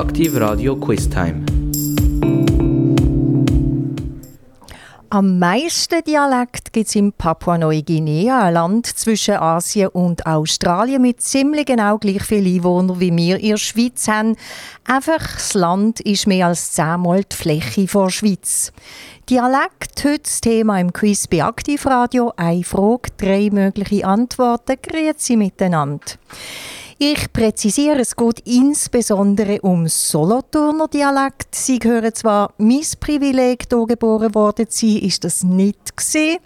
Aktiv Radio Quiz Time. Am meisten Dialekt gibt es in Papua-Neuguinea, ein Land zwischen Asien und Australien mit ziemlich genau gleich vielen Einwohnern wie wir in der Schweiz haben. Einfach, das Land ist mehr als zehnmal die Fläche der Schweiz. Dialekt, heute das Thema im Quiz bei Aktivradio. Eine Frage, drei mögliche Antworten. Grüezi miteinander. Ich präzisiere, es geht insbesondere um Solothurner Dialekt. Sie gehören zwar mein Privileg, hier geboren worden zu sein, ist das nicht gesehen.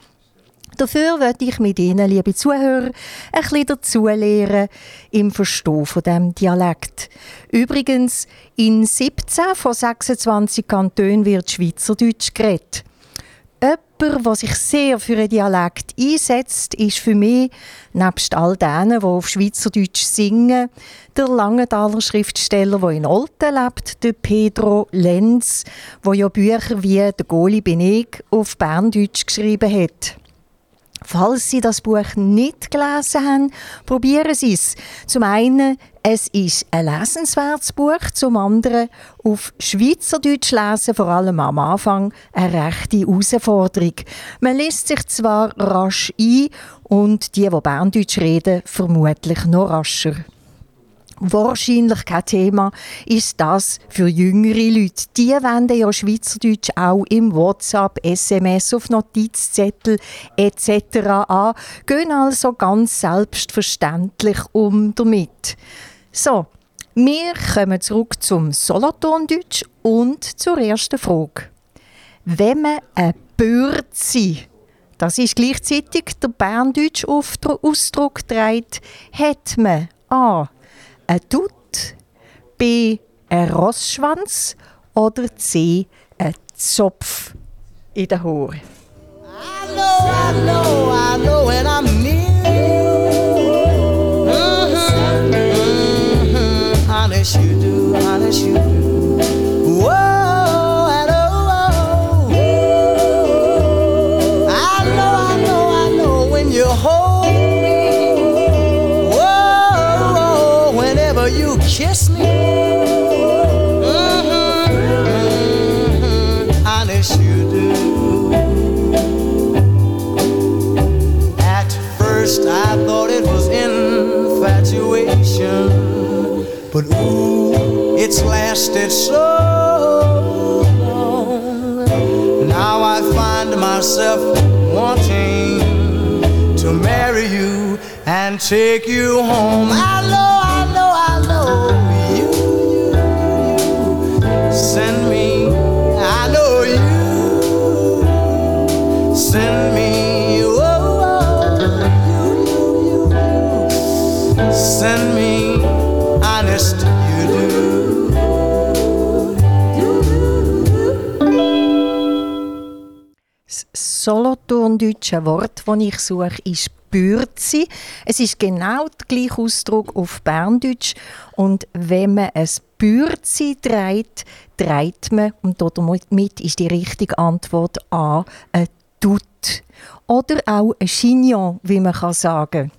Dafür werde ich mit Ihnen, liebe Zuhörer, ein bisschen dazulernen im Verstehen von diesem Dialekt. Übrigens, in 17 von 26 Kantonen wird Schweizerdeutsch geredet. Jemand, der sich sehr für einen Dialekt einsetzt, ist für mich, nebst all denen, die auf Schweizerdeutsch singen, der Langenthaler Schriftsteller, der in Olten lebt, der Pedro Lenz, der ja Bücher wie «Der Goli bin ich» auf Berndeutsch geschrieben hat. Falls Sie das Buch nicht gelesen haben, probieren Sie es. Zum einen, es ist ein lesenswertes Buch, zum anderen auf Schweizerdeutsch lesen, vor allem am Anfang, eine rechte Herausforderung. Man liest sich zwar rasch ein und die, die Berndeutsch reden, vermutlich noch rascher wahrscheinlich kein Thema ist das für jüngere Leute. Die wenden ja Schweizerdeutsch auch im WhatsApp, SMS, auf Notizzettel etc. an, gehen also ganz selbstverständlich um damit. So, wir kommen zurück zum Solothurndeutsch und zur ersten Frage. Wenn man ein Bürzi, das ist gleichzeitig der Berndeutsch Ausdruck trägt, hat man A ein Dutt, B ein Rossschwanz oder C ein Zopf in den Haaren? I know, I know, I know, and I'm near. Mm-hmm, mm-hmm, honest you do, honest you do. Infatuation, but ooh, it's lasted so long. Now I find myself wanting to marry you and take you home. I love send me. I know you send me. Das Solothurndeutsche Wort, das ich suche, ist Bürzi. Es ist genau der gleiche Ausdruck auf Berndeutsch. Und wenn man ein Bürzi dreht, dreht man, und damit ist die richtige Antwort A, ein Tut. Oder auch ein Chignon, wie man kann sagen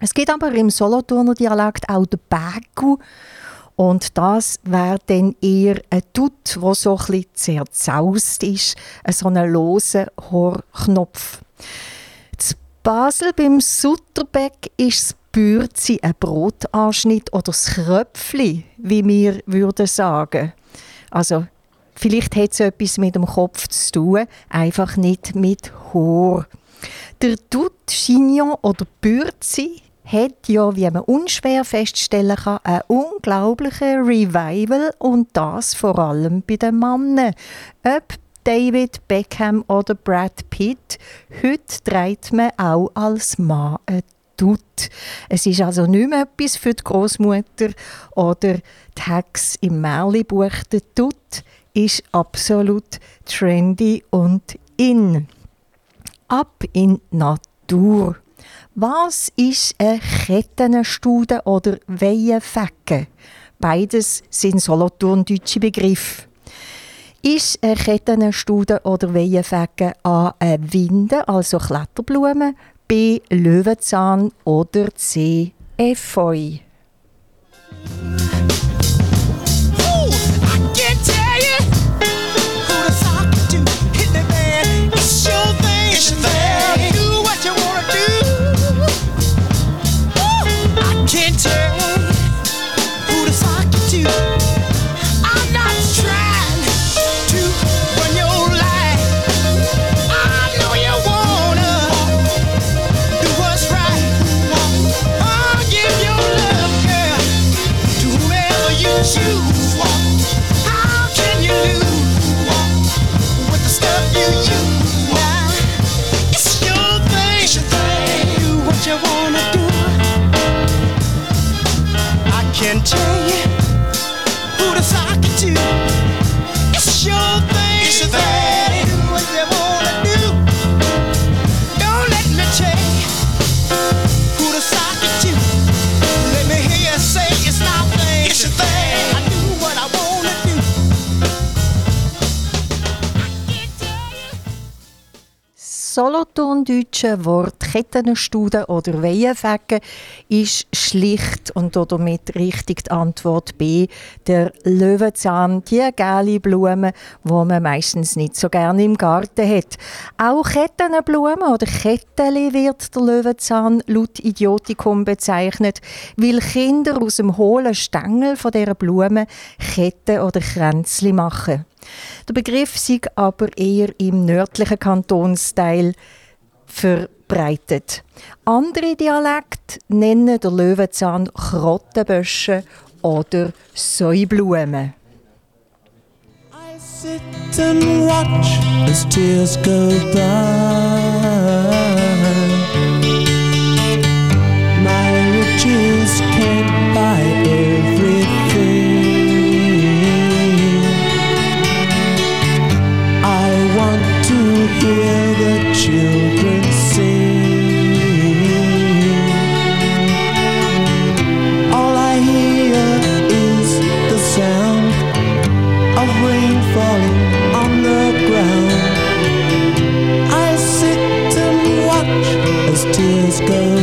Es gibt aber im Solothurner Dialekt auch den Bägu. Und das wäre dann eher ein Tut, wo so ein zerzaust ist, so ein loser Horknopf. In Basel beim Sutterbeck ist das Bürzi ein Brotanschnitt oder das Kröpfli, wie wir würden sagen. Also vielleicht hat es etwas mit dem Kopf zu tun, einfach nicht mit Haar. Der Dut, Chignon oder Bürzi hat ja, wie man unschwer feststellen kann, ein unglaubliches Revival und das vor allem bei den Männern. Ob David Beckham oder Brad Pitt, heute trägt man auch als Mann ein tut. Es ist also nicht mehr etwas für die Großmutter oder die Hex im Märlibuch. Der Tut ist absolut trendy und in. Ab in die Natur. Was ist eine Kettenstude oder Weihenfecke? Beides sind solothurndeutsche Begriffe. Ist eine Kettenstude oder Weihenfecke A. eine Winde, also Kletterblume, B. Löwenzahn oder C. Efeu. Solothurndeutsche Wort Kettenstude oder Weihenfegen ist schlicht und damit richtig die Antwort B, der Löwenzahn, die gelbe Blume, wo man meistens nicht so gerne im Garten hat. Auch Kettenblume oder Ketteli wird der Löwenzahn laut Idiotikum bezeichnet, weil Kinder aus dem hohlen Stängel von dieser Blume Ketten oder Kränzli machen. Der Begriff sei aber eher im nördlichen Kantonsteil verbreitet. Andere Dialekte nennen der Löwenzahn Krottenbösche oder Säublumen. I sit and watch as tears go by. just go.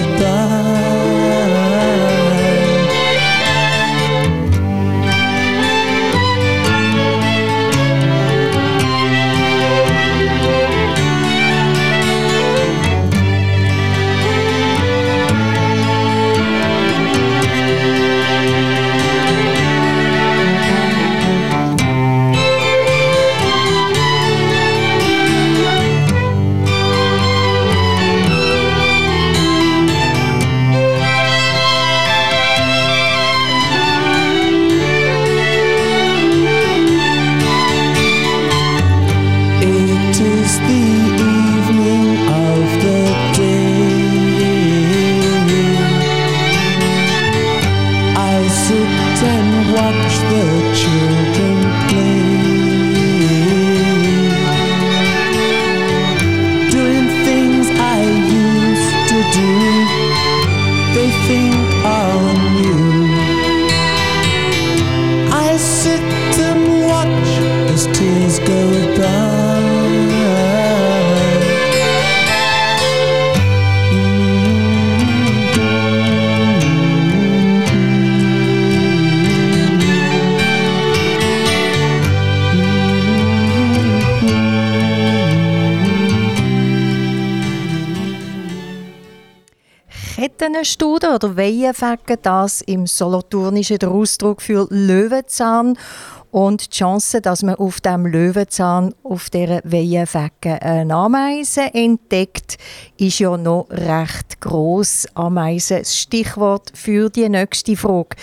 think on you. I sit and watch as tears go Kettenstude oder Weihenfegen, das im Solothurnischen der Ausdruck für Löwenzahn. Und die Chance, dass man auf dem Löwenzahn, auf dieser Weihenfegen eine Ameise entdeckt, ist ja noch recht gross. Ameise, das Stichwort für die nächste Frage.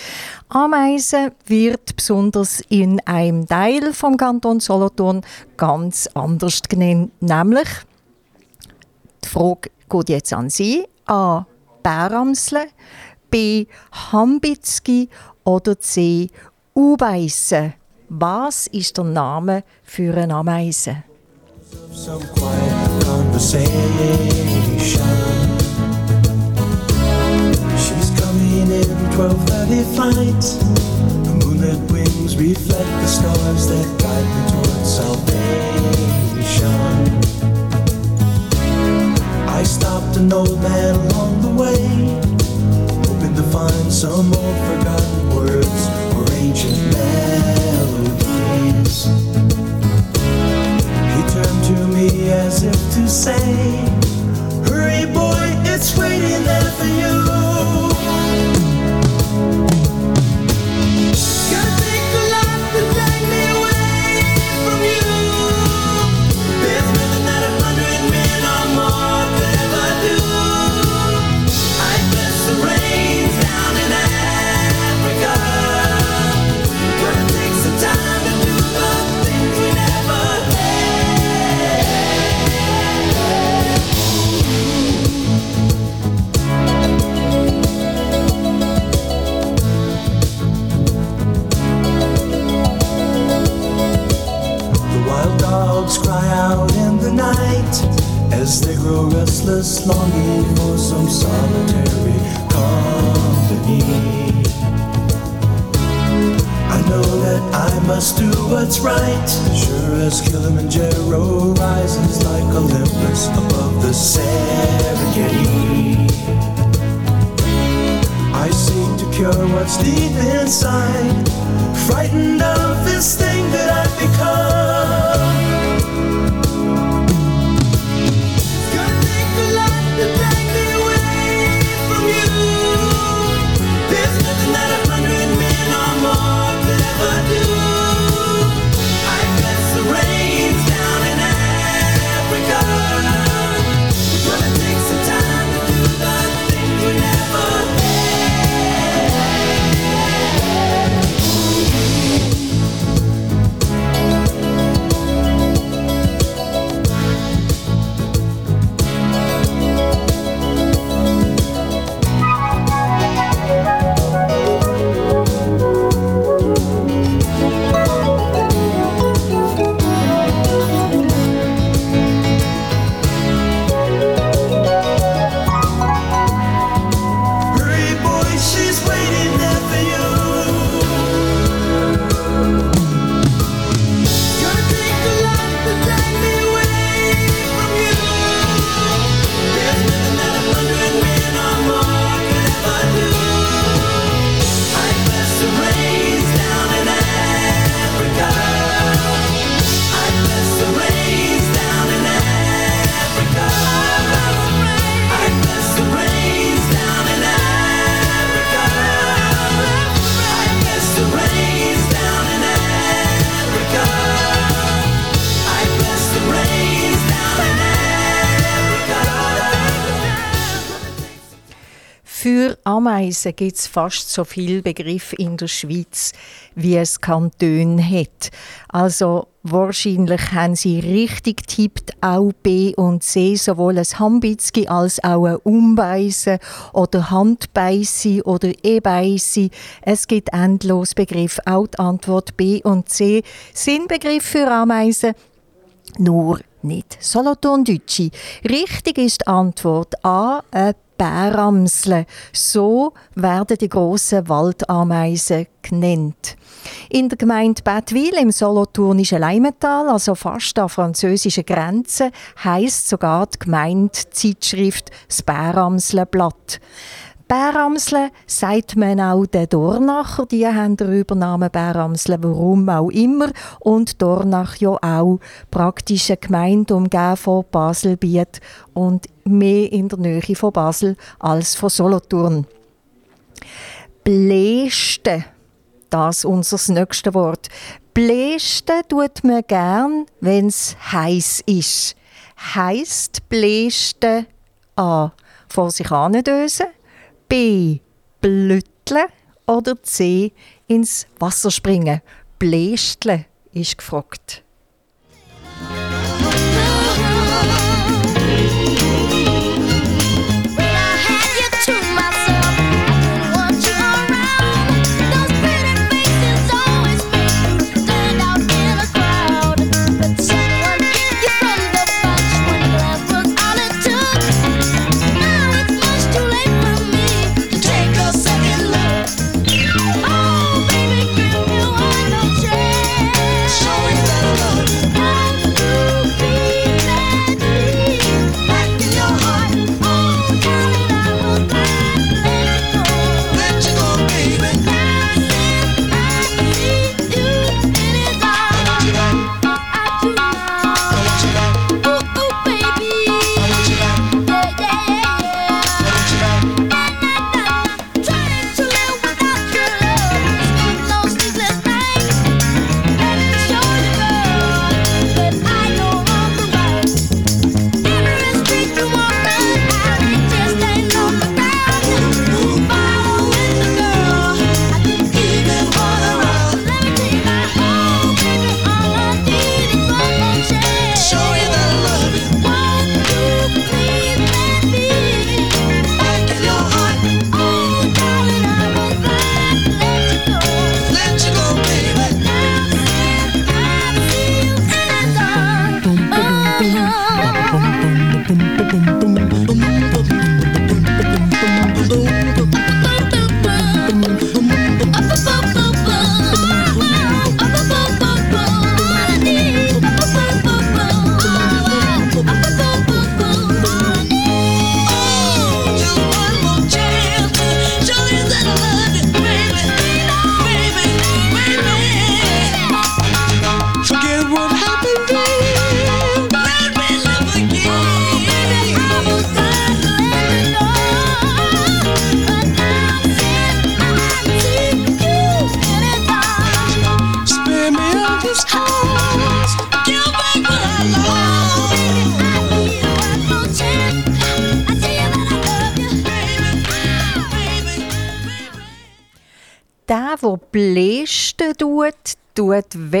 Ameise wird besonders in einem Teil vom Kanton Solothurn ganz anders genannt, nämlich die Frage geht jetzt an Sie. A. Bäramsle, B. Hambitzki oder C. Ubeisse. Was ist der Name für eine Ameise? Some quiet conversation. She's coming in 12:30 flight. The moonlit wings reflect the stars that guide me towards salvation. I stopped an old man along the way, hoping to find some old forgotten words or ancient melodies. Ameisen gibt es fast so viel Begriff in der Schweiz, wie es Kantone hat. Also wahrscheinlich haben sie richtig tippt auch B und C, sowohl ein Hambitzki als auch ein Umbeisen oder Handbeisi oder E-Beisi. Es gibt endlos Begriff. Auch die Antwort B und C sind Begriff für Ameisen. Nur nicht Solothurndeutsche. Richtig ist die Antwort A, ein Bäramsle. So werden die grossen Waldameisen genannt. In der Gemeinde Bettwil im Solothurnischen Leimental, also fast an der französischen Grenze, heisst sogar die Gemeindezeitschrift das Bäramsle-Blatt. Bäramsle sagt man auch den Dornacher, die haben den Übernamen Bäramsle, warum auch immer. Und Dornach ja auch praktisch eine Gemeinde umgeben von Baselbiet und mehr in der Nähe von Basel als von Solothurn. Bläste, das unser nächstes Wort. Bläste tut man gern, wenn es heiß ist. Heisst Bläste A. Vor sich dösen, B. Blüttle oder C. ins Wasser springen. Blästle ist gefragt.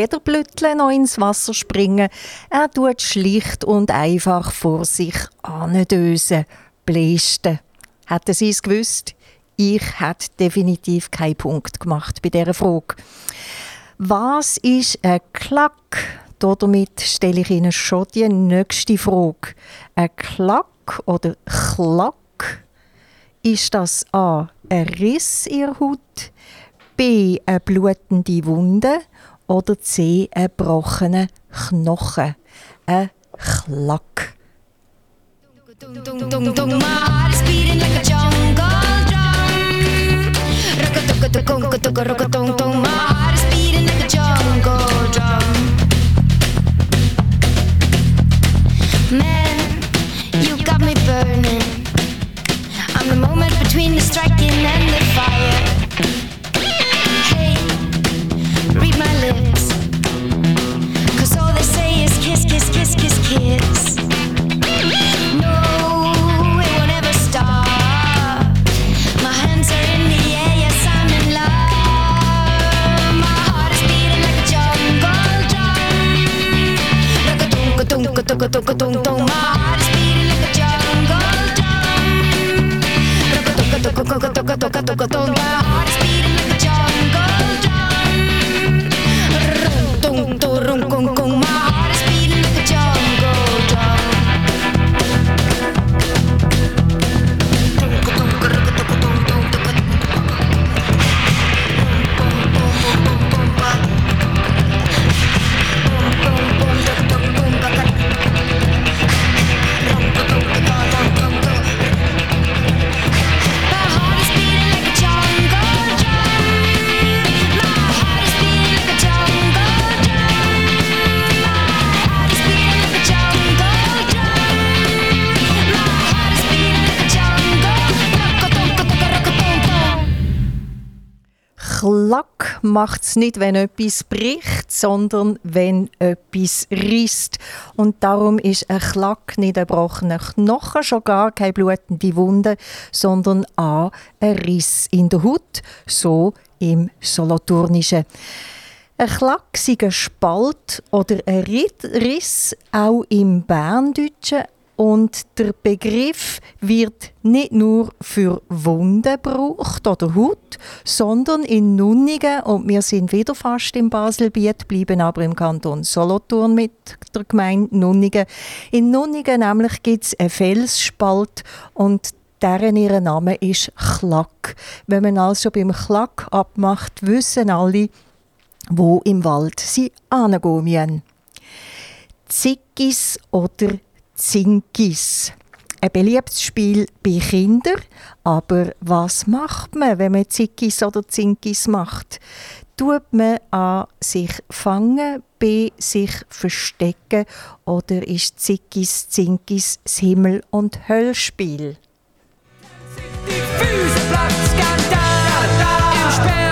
Weder blütteln noch ins Wasser springen. Er tut schlicht und einfach vor sich andösen, blästen. Hätten Sie es gewusst? Ich hätte definitiv keinen Punkt gemacht bei dieser Frage. Was ist ein Klack? Damit stelle ich Ihnen schon die nächste Frage. Ein Klack oder Klack? Ist das A. ein Riss in der Haut, B. eine blutende Wunde oder C. ein gebrochener Knochen? Ein Klack. Man, you got me burning. I'm the moment between the striking and the fire. toco, toco, tum, tum. My heart is beating like a jungle drum. Toco, toco, toco, toco, toco, toco, toco, tum. My heart is beating macht es nicht, wenn etwas bricht, sondern wenn etwas risst. Und darum ist ein Klack nicht ein gebrochener Knochen, schon gar keine blutende Wunde, sondern A, ein Riss in der Haut, so im Solothurnischen. Ein Klack sei ein Spalt oder ein Riss, auch im Berndeutschen. Und der Begriff wird nicht nur für Wunden gebraucht oder Haut, sondern in Nunnigen, und wir sind wieder fast im Baselbiet, bleiben aber im Kanton Solothurn mit der Gemeinde Nunnigen. In Nunnigen nämlich gibt es einen Felsspalt und deren ihr Name ist Klack. Wenn man also beim Klack abmacht, wissen alle, wo im Wald sie hingehen. Zickis oder Zinkis. Ein beliebtes Spiel bei Kindern. Aber was macht man, wenn man Zickis oder Zinkis macht? Tut man A. sich fangen, B. sich verstecken oder ist Zickis, Zinkis das Himmel- und Höllspiel? Füße platt, Skandal. Im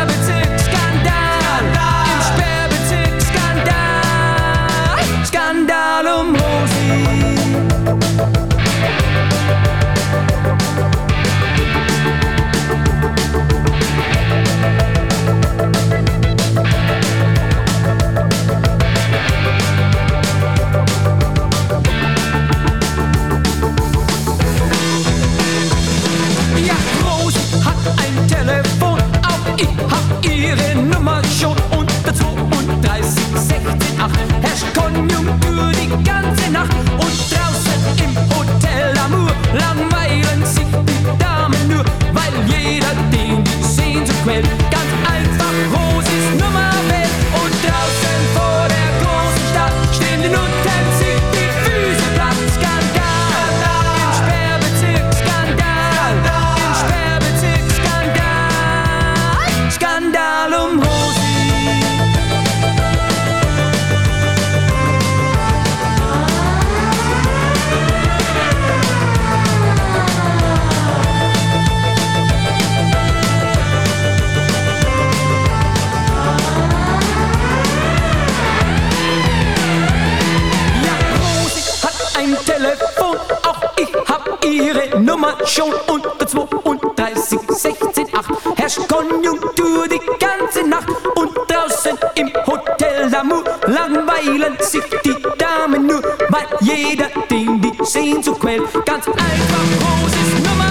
Nummer schon unter 32, 16, 8. Herr herrscht Konjunktur die ganze Nacht und draußen im Hotel Lamour langweilen sich die Damen nur, weil jeder den die Sehnsucht quält. Ganz einfach, großes Nummerwelt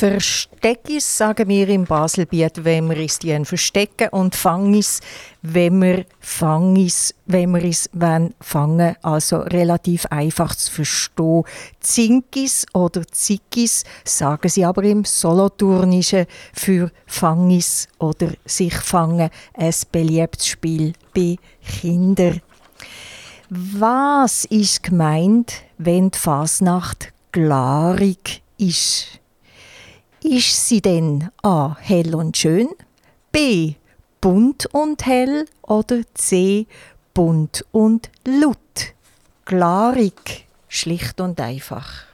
Versteckis sagen wir im Baselbiet, wenn wir es die verstecken und Fangis, wenn wir Fangis, wenn wir es wollen fangen, also relativ einfach zu verstehen. Zinkis oder Zickis sagen sie aber im Solothurnischen für Fangis oder sich fangen, ein beliebtes Spiel bei Kindern. Was ist gemeint, wenn die Fasnacht glarig ist? Ist sie denn A. hell und schön, B. bunt und hell oder C. bunt und laut? Glarig, schlicht und einfach.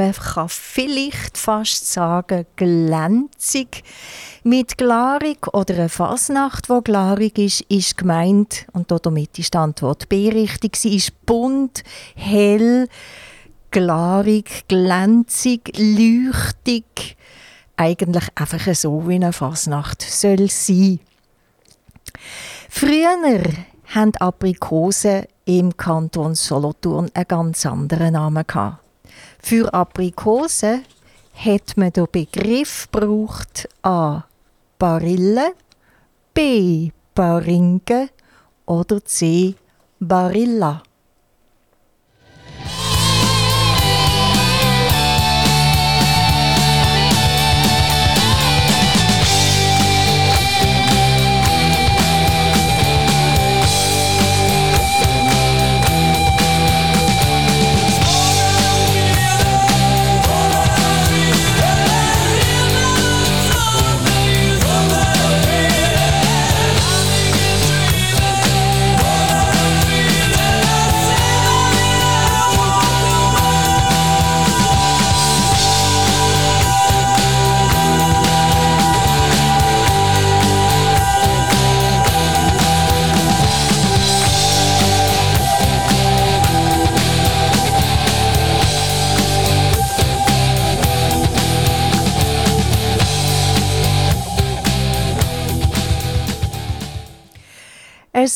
Man kann vielleicht fast sagen glänzig. Mit Glarig oder einer Fasnacht, wo glarig ist, ist gemeint, und damit ist die Antwort B richtig, sie ist bunt, hell, glarig, glänzig, leuchtig. Eigentlich einfach so, wie eine Fasnacht soll sein. Früher haben Aprikosen im Kanton Solothurn einen ganz anderen Namen gehabt. Für Aprikosen hat man den Begriff gebraucht A. Barille, B. Baringe oder C. Barilla.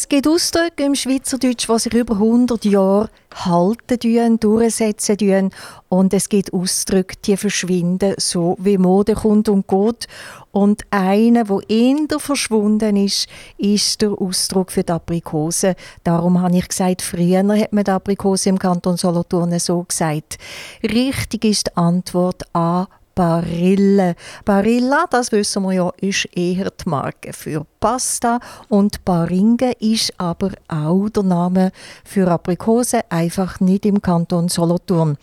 Es gibt Ausdrücke im Schweizerdeutsch, die sich über 100 Jahre halten tun, durchsetzen tun. Und es gibt Ausdrücke, die verschwinden, so wie Mode kommt und geht. Und einer, der eher verschwunden ist, ist der Ausdruck für die Aprikose. Darum habe ich gesagt, früher hat man die Aprikose im Kanton Solothurn so gesagt. Richtig ist die Antwort A. Barilla. Barilla, das wissen wir ja, ist eher die Marke für Pasta und Baringe ist aber auch der Name für Aprikose, einfach nicht im Kanton Solothurn.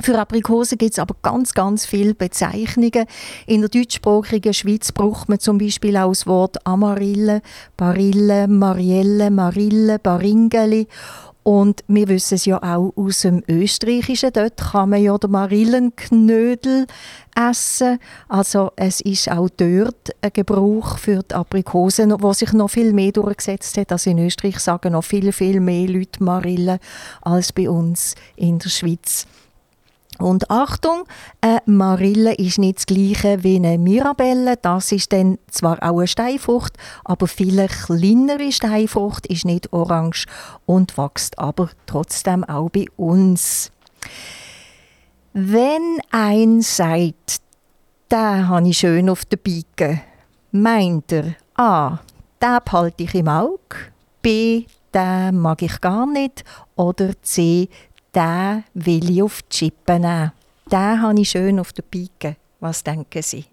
Für Aprikose gibt es aber ganz, ganz viele Bezeichnungen. In der deutschsprachigen Schweiz braucht man zum Beispiel auch das Wort Amarille, Barille, Marielle, Marille, Baringeli. Und wir wissen es ja auch aus dem Österreichischen. Dort kann man ja den Marillenknödel essen. Also es ist auch dort ein Gebrauch für die Aprikosen, wo sich noch viel mehr durchgesetzt hat. Also in Österreich sagen noch viel, viel mehr Leute Marille als bei uns in der Schweiz. Und Achtung, eine Marille ist nicht das gleiche wie eine Mirabelle. Das ist dann zwar auch eine Steinfrucht, aber viel kleinere Steinfrucht ist nicht orange und wächst aber trotzdem auch bei uns. Wenn ein sagt, den habe ich schön auf der Pike, meint er A, den behalte ich im Auge, B, den mag ich gar nicht oder C, den will ich auf die Chippe nehmen. Den habe ich schön auf der Pike. Was denken Sie?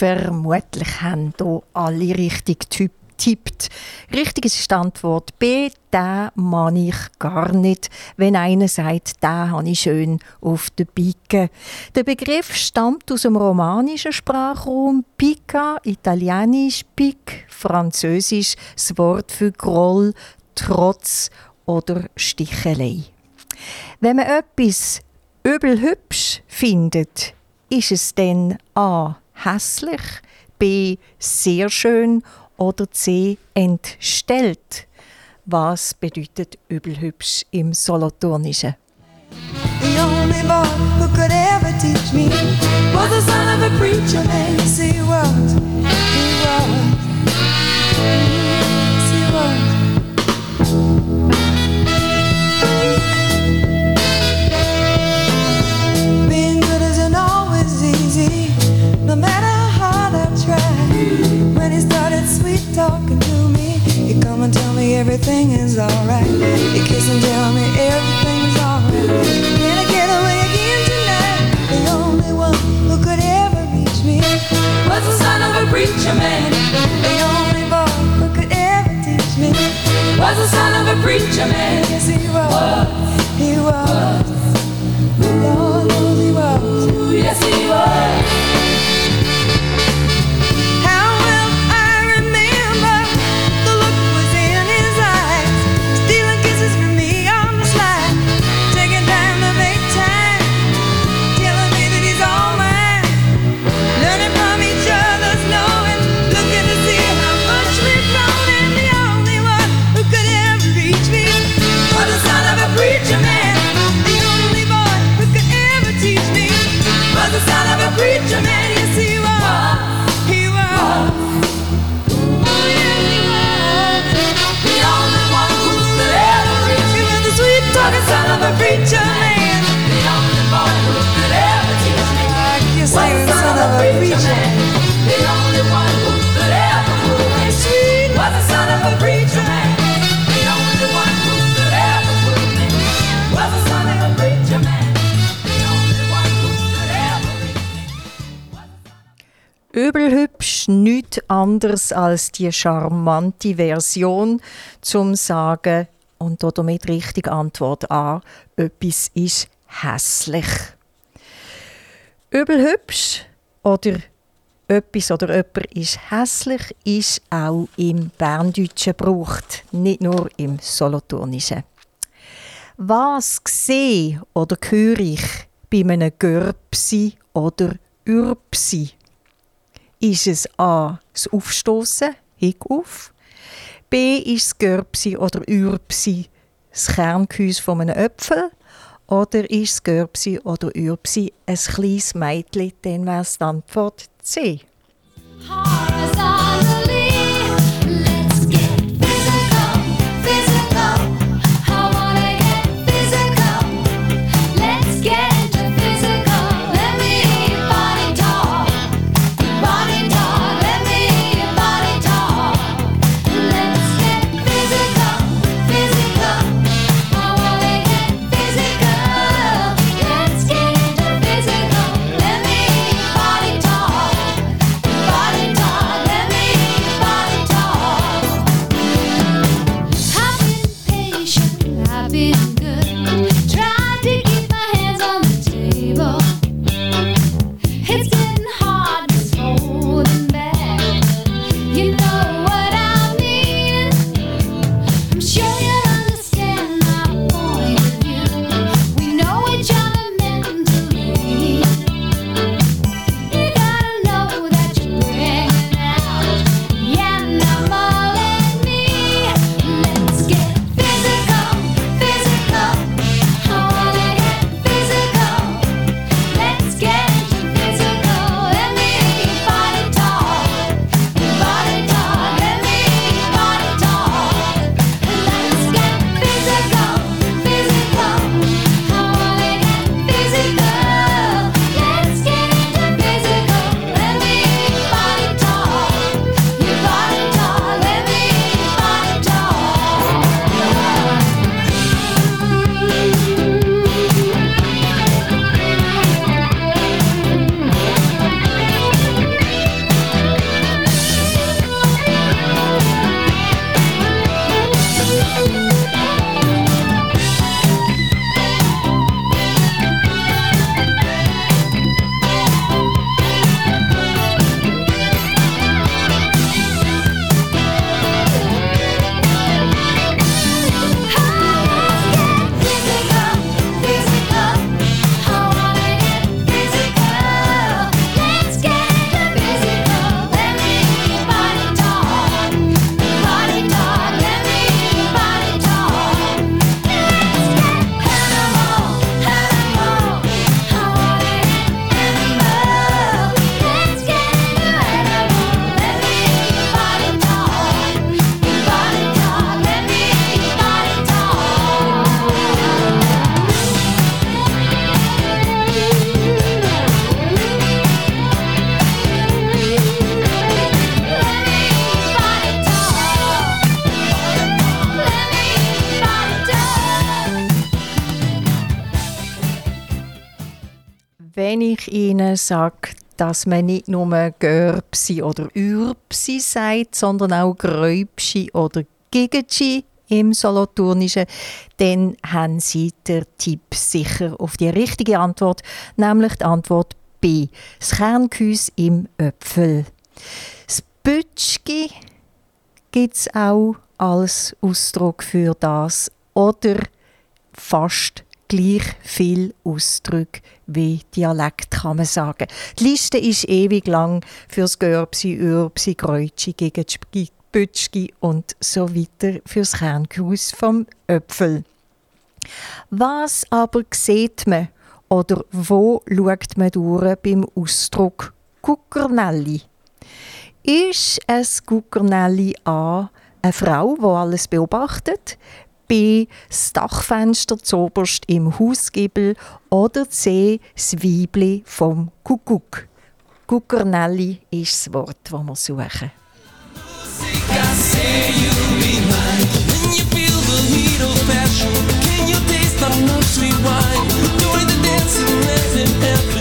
Vermutlich haben hier alle richtig getippt. Richtig ist die Antwort B. Den mag ich gar nicht. Wenn einer sagt, den habe ich schön auf der Pike. Der Begriff stammt aus dem romanischen Sprachraum. Pica, italienisch Pic, französisch das Wort für Groll, Trotz oder Stichelei. Wenn man etwas übel hübsch findet, ist es dann A hässlich, B sehr schön oder C entstellt. Was bedeutet übelhübsch im Solothurnischen? The only boy who could ever teach me was the son of a preacher man. Übelhübsch nichts anderes als die charmante Version zum sagen und damit richtig Antwort A, etwas ist hässlich. Übelhübsch oder etwas oder jemand ist hässlich, ist auch im Berndeutschen gebraucht, nicht nur im Solothurnischen. Was sehe oder höre ich bei einem Görbsi oder Ürbsi? Ist es A. das Aufstoßen, Hick auf? B. ist das Görbsi oder Ürbsi das Kerngehäus von einem Äpfel? Oder ist das Görbsi oder Ürbsi ein kleines Mädchen? Dann wäre es die Antwort C. Horizontally, sage, dass man nicht nur Görbsi oder Ürbsi sagt, sondern auch Gräubschi oder Gigetschi im Solothurnischen, dann haben Sie den Tipp sicher auf die richtige Antwort, nämlich die Antwort B. Das Kerngehäus im Äpfel. Das Bütschgi gibt es auch als Ausdruck für das oder fast gleich viel Ausdrücke wie Dialekt, kann man sagen. Die Liste ist ewig lang fürs Görbsi, Ürbsi, Gräutschi, Gegentschi, Bütschgi und so weiter fürs Kerngehäus vom Äpfel. Was aber sieht man oder wo schaut man durch beim Ausdruck Guckernelli? Ist ein Guckernelli A eine Frau, die alles beobachtet? B. Das Dachfenster zoberst im Hausgiebel oder C. Das Weibli vom Kuckuck. Guckernelli ist das Wort, das wir suchen. Can you taste our sweet wine? Doing the dancing as happened.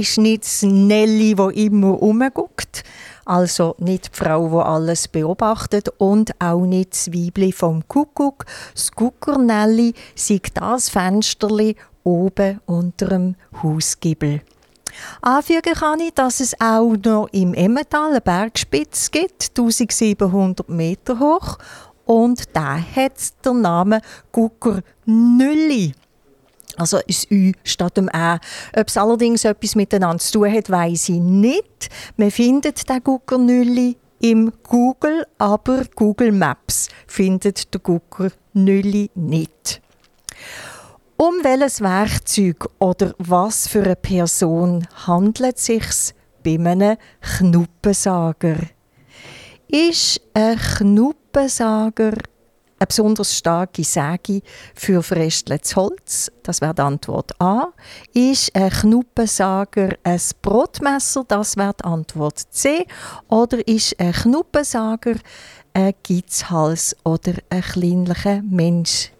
Ist nicht das Nelli, wo immer rumguckt. Also nicht die Frau, die alles beobachtet und auch nicht das Weibli vom Kuckuck. Das Guckernelli sieht das Fensterli oben unter dem Hausgiebel. Anfügen kann ich, dass es auch noch im Emmental eine Bergspitze gibt, 1700 Meter hoch. Und da hat den Namen Guckernülli. Also das Ü statt dem Ä. Ob es allerdings etwas miteinander zu tun hat, weiß ich nicht. Man findet den Guckernülli im Google, aber Google Maps findet den Guckernülli nicht. Um welches Werkzeug oder was für eine Person handelt es sich bei einem Knuppensager? Ist ein Knuppensager eine besonders starke Säge für verästeltes Holz? Das wäre die Antwort A. Ist ein Knuppensager ein Brotmesser? Das wäre die Antwort C. Oder ist ein Knuppensager ein Gitzhals oder ein kleinlicher Mensch?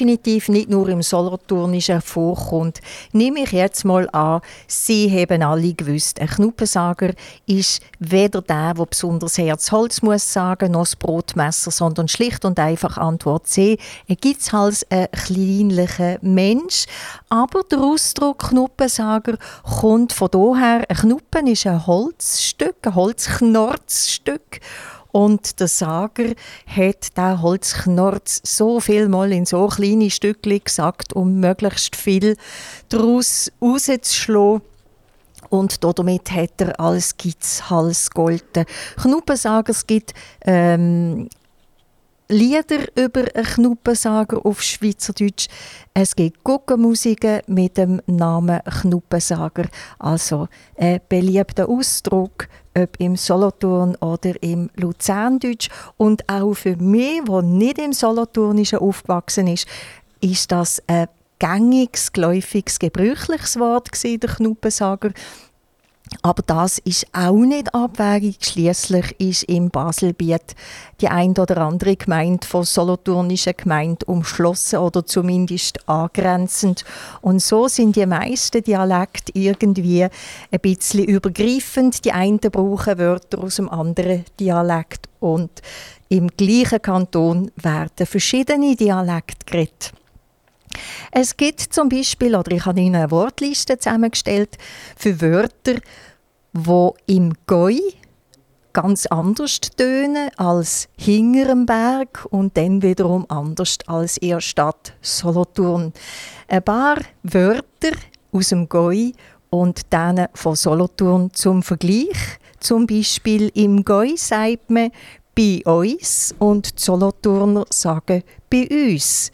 Definitiv nicht nur im Solothurnischen vorkommt, nehme ich jetzt mal an, Sie haben alle gewusst, ein Knuppensager ist weder der, der besonders Herzholz muss sagen, noch das Brotmesser, sondern schlicht und einfach Antwort C. Er gibt als ein kleinlicher Mensch. Aber der Ausdruck Knuppensager kommt von daher. Ein Knuppen ist ein Holzstück, ein Holzknorzstück. Und der Sager hat der Holzknorz so viel mal in so kleine Stückchen gesagt, um möglichst viel daraus rauszuschlagen. Und damit hat er alles Gitzhals golden. Knuppensager, es gibt ähm, Lieder über einen Knuppensager auf Schweizerdeutsch. Es gibt Guckenmusiken mit dem Namen Knuppensager. Also ein beliebter Ausdruck, ob im Solothurn oder im Luzerndeutsch. Und auch für mich, der nicht im Solothurnischen aufgewachsen ist, ist das ein gängiges, geläufiges, gebräuchliches Wort der Knuppensager. Aber das ist auch nicht abwegig. Schließlich ist im Baselbiet die ein oder andere Gemeinde von solothurnischen Gemeinde umschlossen oder zumindest angrenzend. Und so sind die meisten Dialekte irgendwie ein bisschen übergreifend. Die einen brauchen Wörter aus dem anderen Dialekt und im gleichen Kanton werden verschiedene Dialekte geredet. Es gibt zum Beispiel, oder ich habe Ihnen eine Wortliste zusammengestellt für Wörter, wo im Goi ganz anders tönen als hinterm Berg und dann wiederum anders als in der Stadt Solothurn. Ein paar Wörter aus dem Goi und dann von Solothurn zum Vergleich. Zum Beispiel im Goi sagt man bei uns und die Solothurner sagen bei uns.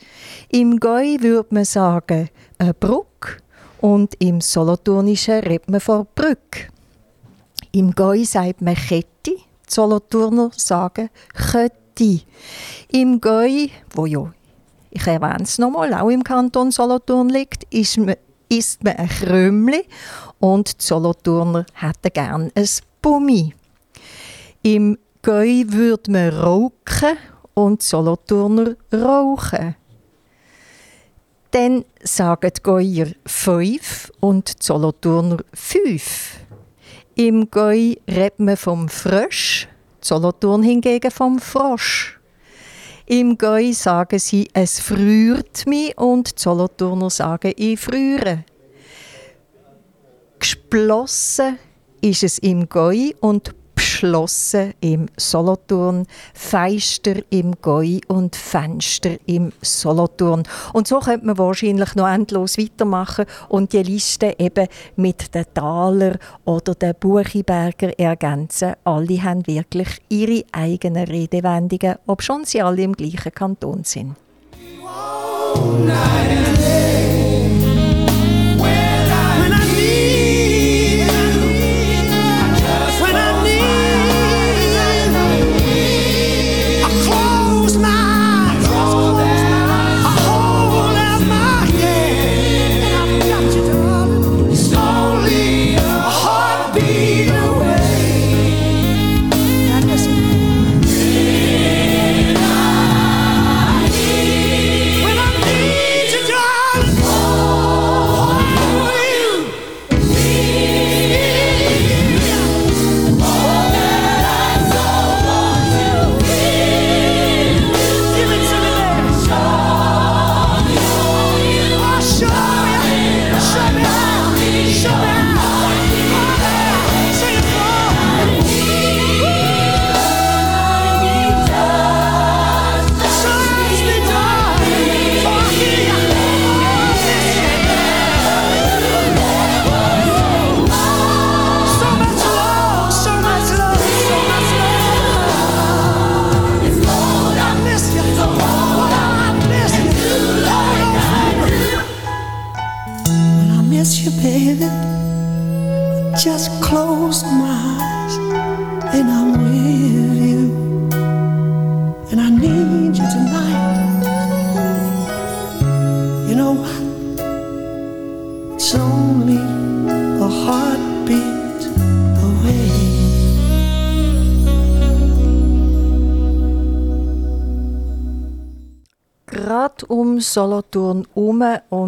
Im Goi würde man sagen eine Brücke und im Solothurnischen redet man von Brücke. Im Goi sagt man Kette, die Solothurner sagen Kötti. Im Goi, wo ja, ich erwähne es nochmal, auch im Kanton Solothurn liegt, ist man, isst man ein Krömli und die Solothurner hätten gerne ein Bummi. Im Goi würde man rauchen und Solothurner rauchen. Dann sagen die Goier fünf und die Solothurner fünf. Im Goi redet man vom Frösch, Solothurn hingegen vom Frosch. Im Goi sagen sie, es früht mich und die Solothurner sagen, ich frühere. Gesplossen ist es im Goi und beschlossen im Solothurn, Feister im Goi und Fenster im Solothurn. Und so könnte man wahrscheinlich noch endlos weitermachen und die Liste eben mit den Taler oder den Buchiberger ergänzen. Alle haben wirklich ihre eigenen Redewendungen, ob schon sie alle im gleichen Kanton sind. When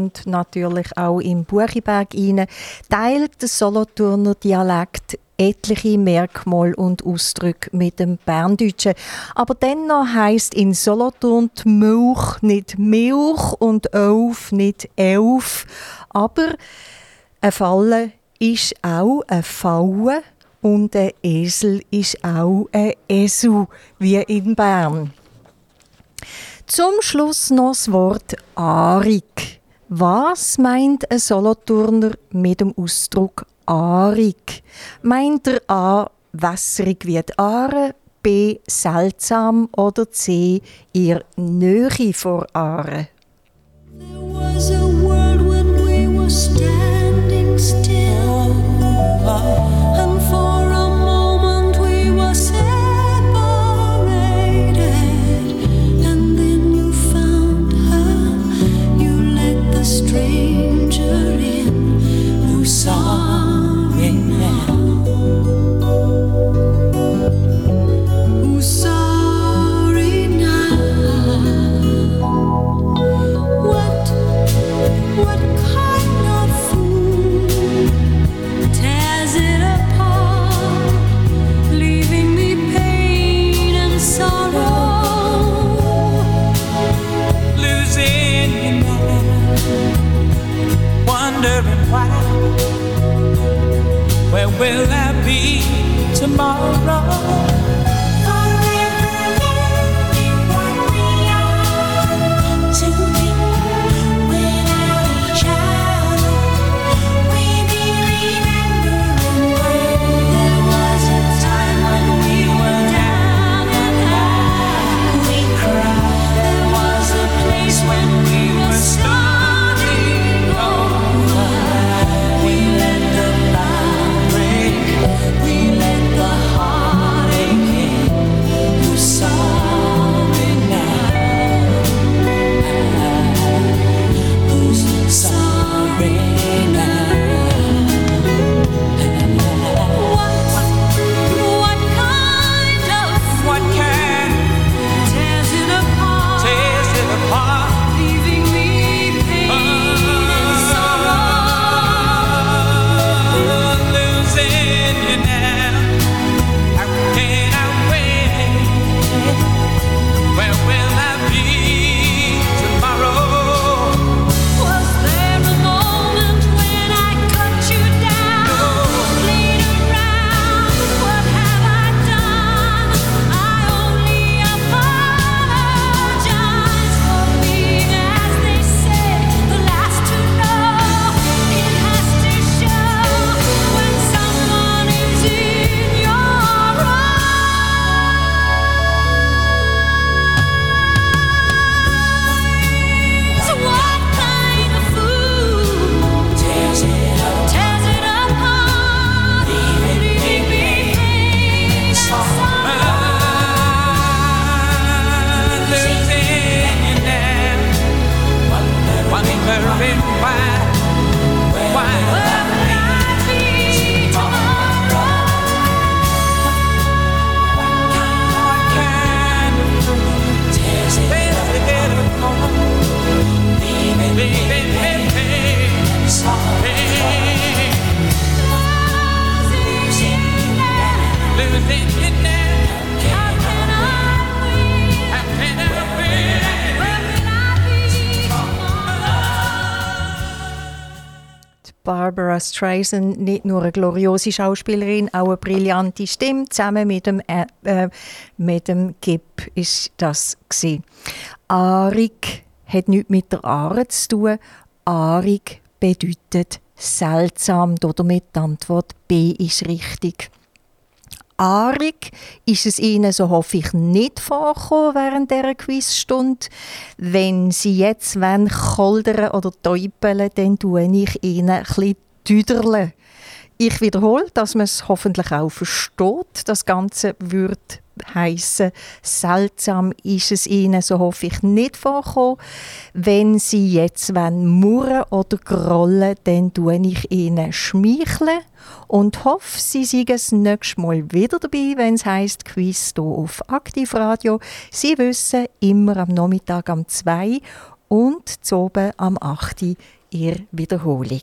und natürlich auch im Buchiberg hinein teilt der Solothurner Dialekt etliche Merkmale und Ausdrücke mit dem Berndeutschen. Aber dennoch heisst in Solothurn die Milch nicht Milch und Elf nicht Elf. Aber ein Falle ist auch ein Falle und ein Esel ist auch ein Esel, wie in Bern. Zum Schluss noch das Wort Arig. Was meint ein Solothurner mit dem Ausdruck Arig? Meint er A. wässrig wie die Aare, B. seltsam oder C. ihr Nähe vor Aare? There will Streisand, nicht nur eine gloriose Schauspielerin, auch eine brillante Stimme. Zusammen mit dem, äh, äh, mit dem Gip ist das gsi. Arig hat nichts mit der Aare zu tun. Arig bedeutet seltsam. Damit die Antwort B ist richtig. Aarig ist es Ihnen, so hoffe ich, nicht vorgekommen während dieser Quizstunde. Wenn Sie jetzt wollen, koldern oder täupeln, dann tue ich Ihnen ein bisschen tüderle. Ich wiederhole, dass man es hoffentlich auch versteht. Das Ganze wird heißen. Seltsam ist es Ihnen, so hoffe ich, nicht vorkommen. Wenn Sie jetzt murren oder grollen, dann tue ich Ihnen schmeicheln und hoffe, Sie seien das nächste Mal wieder dabei, wenn es heisst Quiz hier auf Aktivradio. Sie wissen, immer am Nachmittag am 2 und zu oben am 8 Uhr ihr Wiederholung.